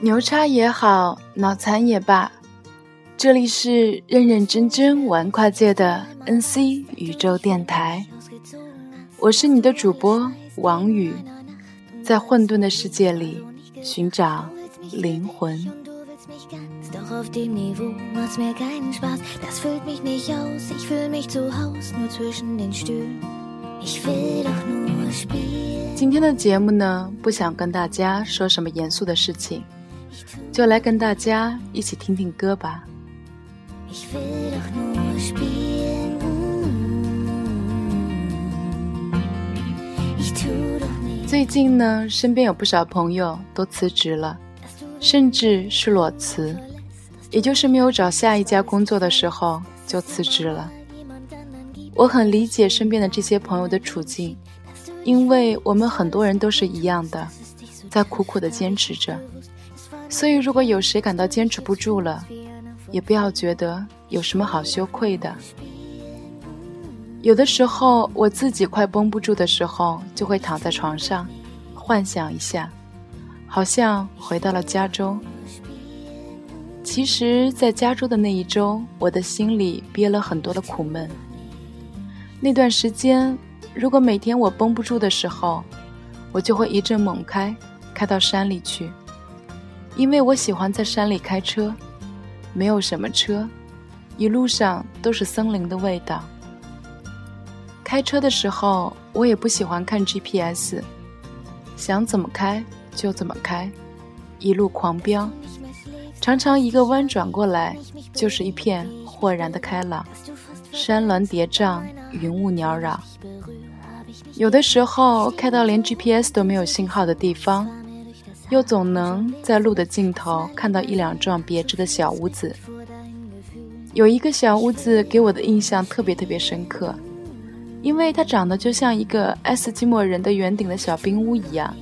牛叉也好，脑残也罢，这里是认认真真玩跨界的 NC 宇宙电台，我是你的主播王宇，在混沌的世界里寻找灵魂。今天的节目呢，不想跟大家说什么严肃的事情，就来跟大家一起听听歌吧。最近呢，身边有不少朋友都辞职了，甚至是裸辞，也就是没有找下一家工作的时候就辞职了。我很理解身边的这些朋友的处境，因为我们很多人都是一样的，在苦苦的坚持着。所以，如果有谁感到坚持不住了，也不要觉得有什么好羞愧的。有的时候，我自己快绷不住的时候，就会躺在床上，幻想一下，好像回到了加州。其实，在加州的那一周，我的心里憋了很多的苦闷。那段时间，如果每天我绷不住的时候，我就会一阵猛开，开到山里去，因为我喜欢在山里开车，没有什么车，一路上都是森林的味道。开车的时候，我也不喜欢看 GPS，想怎么开就怎么开，一路狂飙，常常一个弯转过来，就是一片豁然的开朗。山峦叠嶂，云雾缭绕。有的时候开到连 GPS 都没有信号的地方，又总能在路的尽头看到一两幢别致的小屋子。有一个小屋子给我的印象特别特别深刻，因为它长得就像一个爱斯基摩人的圆顶的小冰屋一样，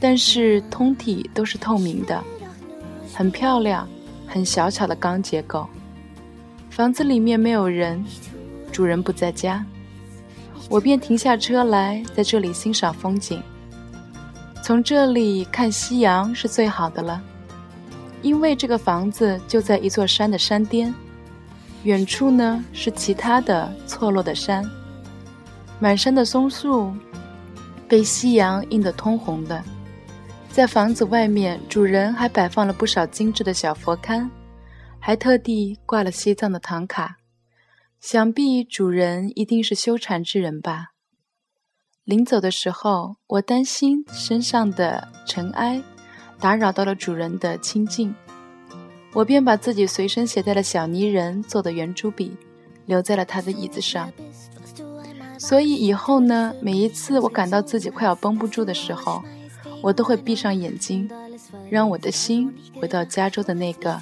但是通体都是透明的，很漂亮，很小巧的钢结构。房子里面没有人，主人不在家，我便停下车来，在这里欣赏风景。从这里看夕阳是最好的了，因为这个房子就在一座山的山巅，远处呢是其他的错落的山，满山的松树被夕阳映得通红的。在房子外面，主人还摆放了不少精致的小佛龛。还特地挂了西藏的唐卡，想必主人一定是修禅之人吧。临走的时候，我担心身上的尘埃打扰到了主人的清静，我便把自己随身携带的小泥人做的圆珠笔留在了他的椅子上。所以以后呢，每一次我感到自己快要绷不住的时候，我都会闭上眼睛，让我的心回到加州的那个。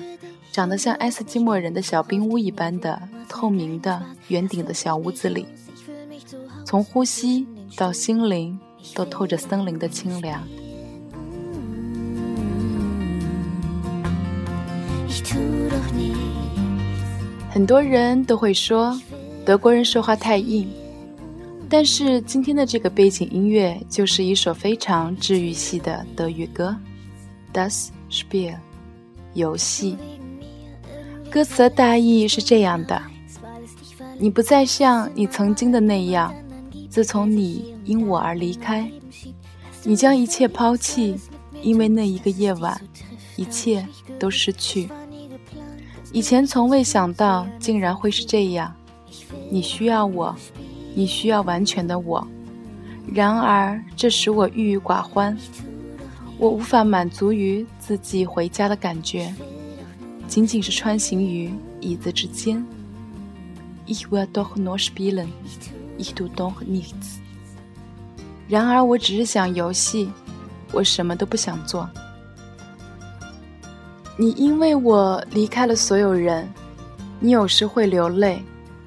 长得像爱斯基摩人的小冰屋一般的透明的圆顶的小屋子里，从呼吸到心灵都透着森林的清凉。很多人都会说德国人说话太硬，但是今天的这个背景音乐就是一首非常治愈系的德语歌，Das Spiel，游戏。歌词的大意是这样的：你不再像你曾经的那样，自从你因我而离开，你将一切抛弃，因为那一个夜晚，一切都失去。以前从未想到，竟然会是这样。你需要我，你需要完全的我，然而这使我郁郁寡欢，我无法满足于自己回家的感觉。仅仅是穿行于椅子之间。Ich will doch nur spielen, ich tue doch nichts。然而，我只是想游戏，我什么都不想做。你因为我离开了所有人，你有时会流泪，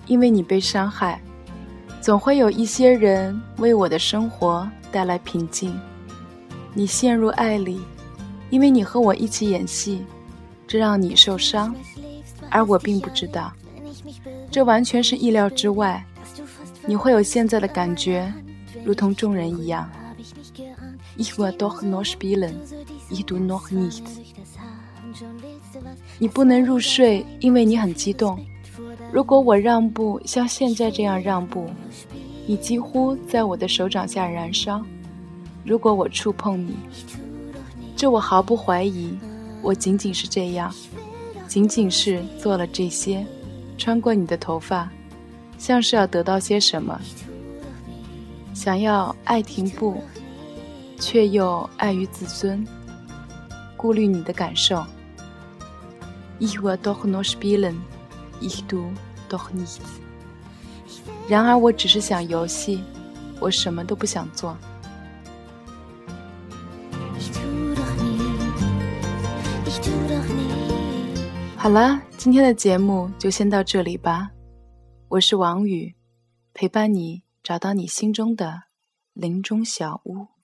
因为你被伤害。总会有一些人为我的生活带来平静。你陷入爱里，因为你和我一起演戏。这让你受伤，而我并不知道，这完全是意料之外。你会有现在的感觉，如同众人一样。i doch nur spielen, ich tu noch nichts。你不能入睡，因为你很激动。如果我让步，像现在这样让步，你几乎在我的手掌下燃烧。如果我触碰你，这我毫不怀疑。我仅仅是这样，仅仅是做了这些，穿过你的头发，像是要得到些什么，想要爱停步，却又碍于自尊，顾虑你的感受。Ich will doch nur spielen, ich tu doch nichts。然而，我只是想游戏，我什么都不想做。好了，今天的节目就先到这里吧。我是王宇，陪伴你找到你心中的林中小屋。